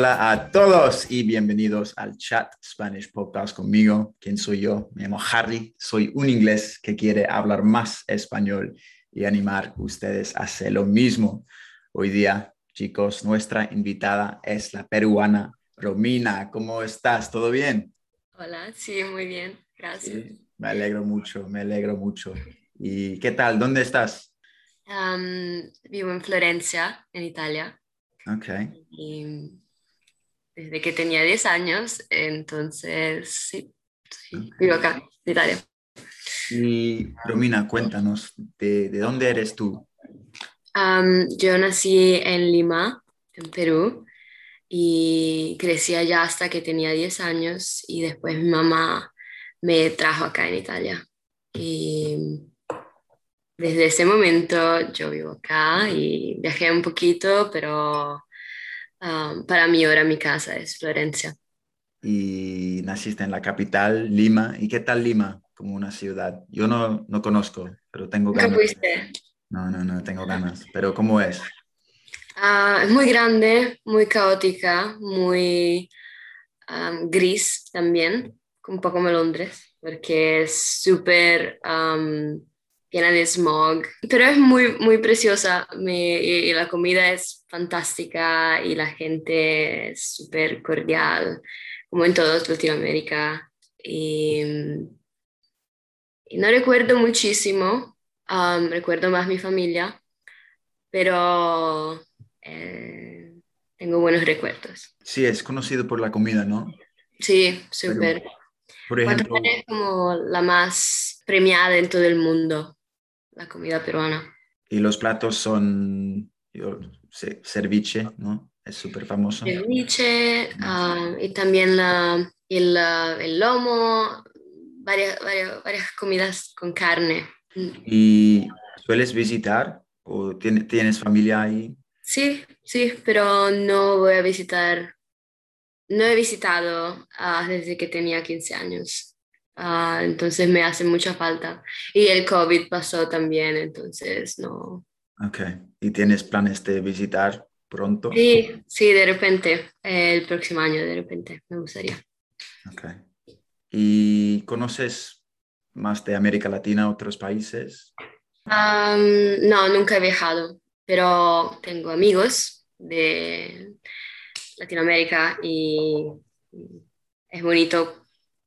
Hola a todos y bienvenidos al Chat Spanish Podcast conmigo. ¿Quién soy yo? Me llamo Harry, soy un inglés que quiere hablar más español y animar a ustedes a hacer lo mismo. Hoy día, chicos, nuestra invitada es la peruana Romina. ¿Cómo estás? ¿Todo bien? Hola, sí, muy bien, gracias. Sí, me alegro mucho, me alegro mucho. ¿Y qué tal? ¿Dónde estás? Um, vivo en Florencia, en Italia. Ok. Y desde que tenía 10 años, entonces sí, sí, vivo acá, en Italia. Y Romina, cuéntanos, ¿de, de dónde eres tú? Um, yo nací en Lima, en Perú, y crecí allá hasta que tenía 10 años y después mi mamá me trajo acá en Italia. Y desde ese momento yo vivo acá y viajé un poquito, pero um, para mí ahora mi casa es Florencia. Y naciste en la capital, Lima. ¿Y qué tal Lima como una ciudad? Yo no, no conozco, pero tengo ¿Nunca ganas. No, no, no, tengo ganas. Pero ¿cómo es? Ah, es muy grande, muy caótica, muy um, gris también, un poco como Londres, porque es súper um, llena de smog, pero es muy, muy preciosa Me- y, y la comida es fantástica y la gente es súper cordial, como en toda Latinoamérica. Y, y no recuerdo muchísimo, um, recuerdo más mi familia, pero eh, tengo buenos recuerdos. Sí, es conocido por la comida, ¿no? Sí, súper. Por ¿Cuánto ejemplo, es como la más premiada en todo el mundo, la comida peruana? y los platos son yo sé, ceviche, ¿no? Es súper famoso. Ceviche, ah, y también la, el, el lomo, varias, varias, varias comidas con carne. ¿Y sueles visitar o tiene- tienes familia ahí? Sí, sí, pero no voy a visitar, no he visitado ah, desde que tenía 15 años. Ah, entonces me hace mucha falta. Y el COVID pasó también, entonces no. Ok. ¿Y tienes planes de visitar pronto? Sí, sí, de repente, el próximo año, de repente, me gustaría. Ok. ¿Y conoces más de América Latina, otros países? No, nunca he viajado, pero tengo amigos de Latinoamérica y es bonito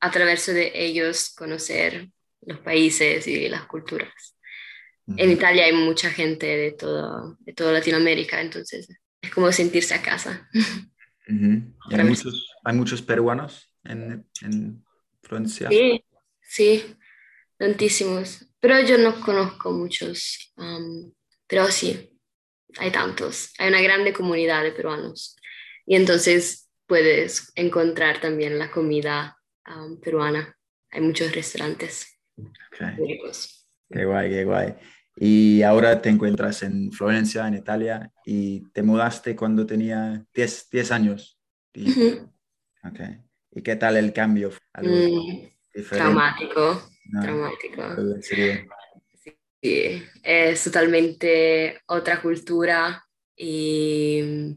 a través de ellos conocer los países y las culturas. En. Italia hay mucha gente de todo, de toda Latinoamérica, entonces es como sentirse a casa. ¿Y Otra hay muchos, hay muchos peruanos en, en Florencia? Sí, sí, tantísimos. Pero yo no conozco muchos, am, pero sí, hay tantos. Hay una grande comunidad de peruanos. Y entonces puedes encontrar también la comida am, peruana. Hay muchos restaurantes Ok. muy ricos. Qué guay, qué guay. Y ahora te encuentras en Florencia, en Italia, y te mudaste cuando tenía 10, 10 años. Y, Ujú. ok. ¿Y qué tal el cambio? ¿Algo Mm, traumático, No, traumático. Sí, es totalmente otra cultura y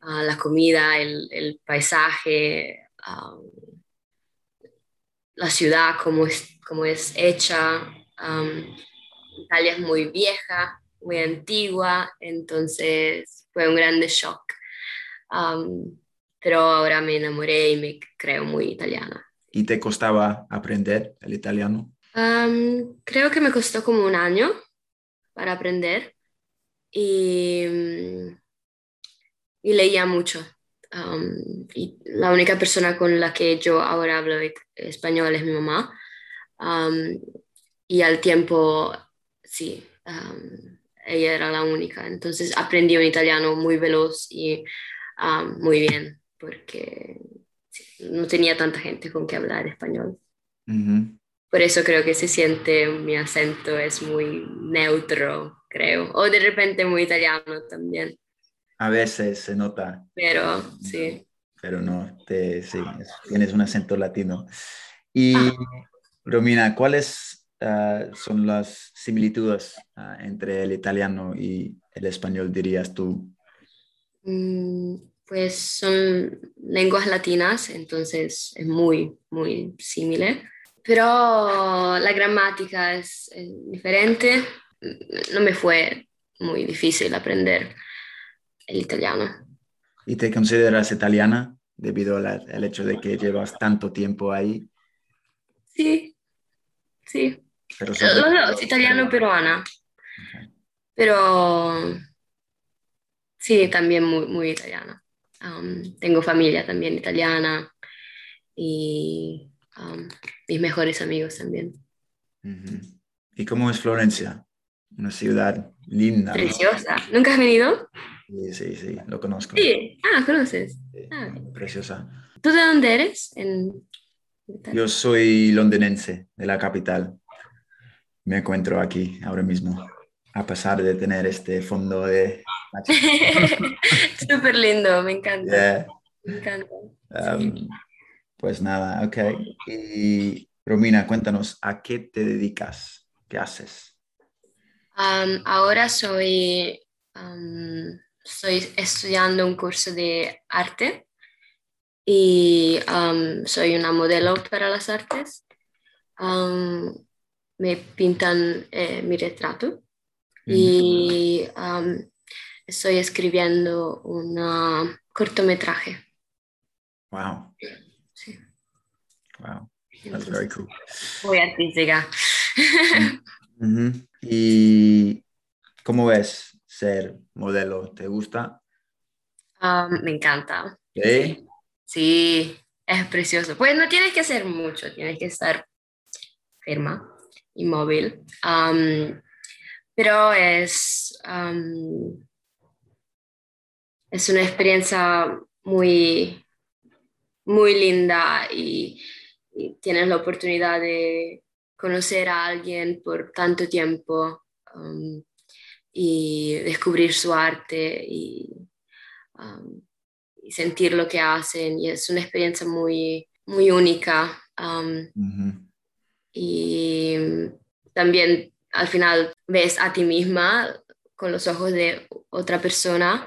ah, la comida, el, el paisaje, ah, la ciudad, cómo es, cómo es hecha. Italia es muy vieja, muy antigua, entonces fue un grande shock. Pero ahora me enamoré y me creo muy italiana. ¿Y te costaba aprender el italiano? Um, creo que me costó como un año para aprender y, y leía mucho. Um, y la única persona con la que yo ahora hablo español es mi mamá. Um, y al tiempo, sí, um, ella era la única. Entonces aprendí un italiano muy veloz y muy bien, porque no tenía tanta gente con que hablar español. Por eso creo que se siente mi acento es muy neutro, creo. O de repente muy italiano también. A veces se nota. Pero sí. Pero no, te, sí, tienes un acento latino. Y ah. Romina, ¿cuáles ah, son las similitudes ah, entre el italiano y el español, dirías tú? Mm, pues son lenguas latinas, entonces es muy, muy similar. Pero la gramática es diferente. No me fue muy difícil aprender el italiano. ¿Y te consideras italiana debido al hecho de que llevas tanto tiempo ahí? Sí, sí. Pero italiano y peruana. Pero sí, también muy, muy italiana. Um, tengo familia también italiana y um, mis mejores amigos también. ¿Y cómo es Florencia? Una ciudad linda. Preciosa. ¿Nunca has venido? Sí, sí, sí, lo conozco. Sí, ah, conoces. Ah. Preciosa. ¿Tú de dónde eres? Yo soy londinense, de la capital. Me encuentro aquí ahora mismo, a pesar de tener este fondo de... Súper lindo, me encanta. Me encanta. Um, pues nada, ok. Y Romina, cuéntanos, ¿a qué te dedicas? ¿Qué haces? Um, ahora soy estoy estudiando un curso de arte y um, soy una modelo para las artes. Um, me pintan eh, mi retrato y um, estoy escribiendo un cortometraje. Wow. Sí. Wow. That's very cool. Muy artística. ¿Y cómo ves ser modelo? ¿Te gusta? me encanta. ¿Sí? Sí, es precioso. Pues no tienes que hacer mucho, tienes que estar firma, inmóvil. pero es, es una experiencia muy, muy linda y, tienes la oportunidad de conocer a alguien por tanto tiempo y descubrir su arte y, y, sentir lo que hacen. Y es una experiencia muy, muy única. Y también al final ves a ti misma con los ojos de otra persona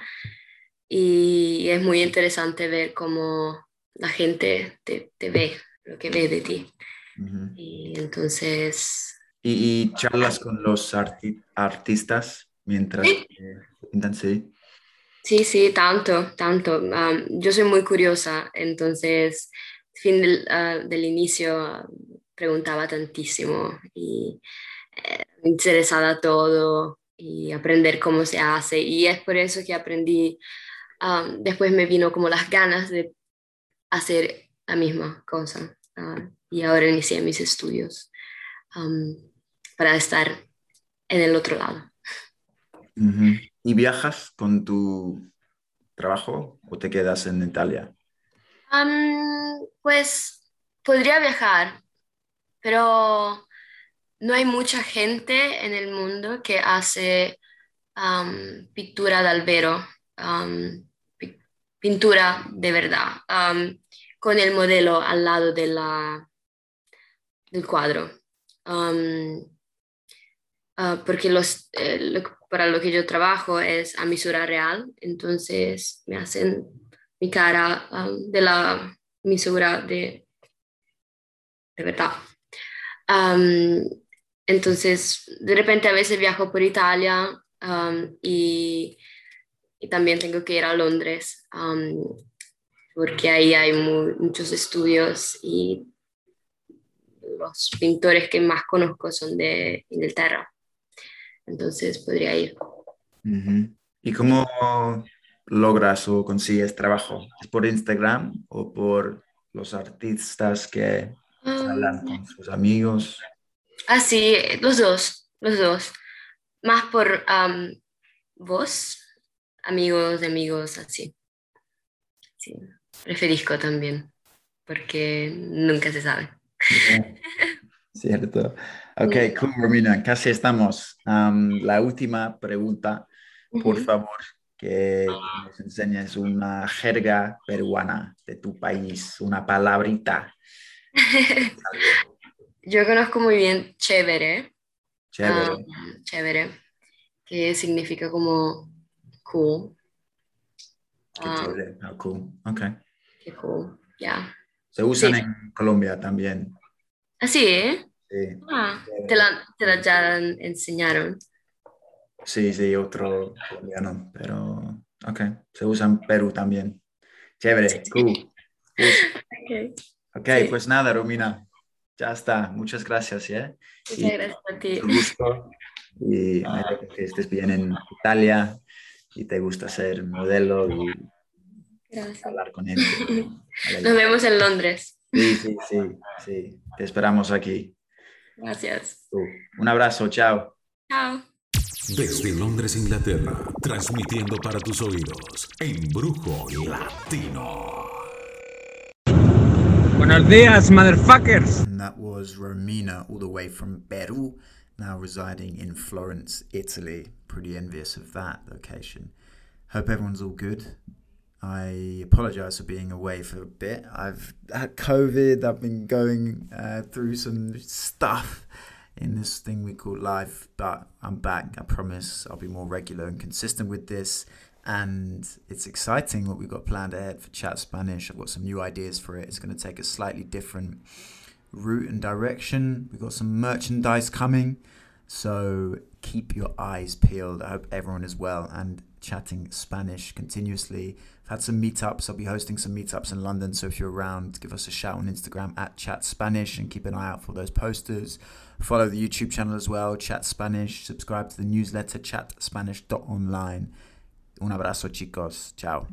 y es muy interesante ver cómo la gente te, te ve, lo que ve de ti. Y entonces... ¿Y, y charlas con los artistas mientras sí. Sí, sí, tanto, tanto. yo soy muy curiosa, entonces, fin del, ah, del inicio preguntaba tantísimo y eh, interesada todo y aprender cómo se hace. Y es por eso que aprendí, después me vino como las ganas de hacer la misma cosa. Ah, y ahora inicié mis estudios para estar en el otro lado. ¿Y viajas con tu trabajo o te quedas en Italia? pues podría viajar, pero no hay mucha gente en el mundo que hace pintura de albero, pintura de verdad, con el modelo al lado de la, del cuadro. Ah, porque los, eh, para lo que yo trabajo es a misura real, entonces me hacen mi cara ah, de la misura de, de verdad. entonces, de repente a veces viajo por Italia y, y, también tengo que ir a Londres porque ahí hay muchos estudios y los pintores que más conozco son de Inglaterra. Entonces podría ir. ¿Y cómo logras o consigues trabajo? ¿Es por Instagram o por los artistas que hablan con sus amigos? Ah, sí, los dos, los dos. Más por vos, amigos amigos, así. Sí, preferisco también, porque nunca se sabe. Cierto. Ok, cool, Romina, casi estamos. la última pregunta, por favor, que nos enseñes una jerga peruana de tu país, una palabrita. Yo conozco muy bien chévere. Chévere. chévere, que significa como cool. Qué ah, cool, ok. Qué cool, ya. Se usan en Colombia también. ¿Ah, sí? Sí. Ah, te la, te la ya enseñaron. Sí, sí, otro colombiano, pero ok, se usa en Perú también. Chévere, cool. Ok, okay pues nada, Romina, ya está. Muchas gracias, ¿eh? Muchas gracias a ti. Un gusto y me que estés bien en Italia y te gusta ser modelo y hablar con él. Nos vemos en Londres. Sí, sí, sí, sí. Te esperamos aquí. Gracias. Un abrazo, chao. Chao. Desde Londres, Inglaterra, transmitiendo para tus oídos, Embrujo Latino. Buenos días, motherfuckers. And that was Romina, all the way from Peru, now residing in Florence, Italy. Pretty envious of that location. Hope everyone's all good. I apologize for being away for a bit. I've had COVID, I've been going uh, through some stuff in this thing we call life, but I'm back. I promise I'll be more regular and consistent with this. And it's exciting what we've got planned ahead for Chat Spanish. I've got some new ideas for it. It's going to take a slightly different route and direction. We've got some merchandise coming. So keep your eyes peeled. I hope everyone is well and chatting Spanish continuously. I've had some meetups. I'll be hosting some meetups in London. So if you're around, give us a shout on Instagram at Chat Spanish and keep an eye out for those posters. Follow the YouTube channel as well, Chat Spanish. Subscribe to the newsletter, chatspanish.online. Un abrazo, chicos. Ciao.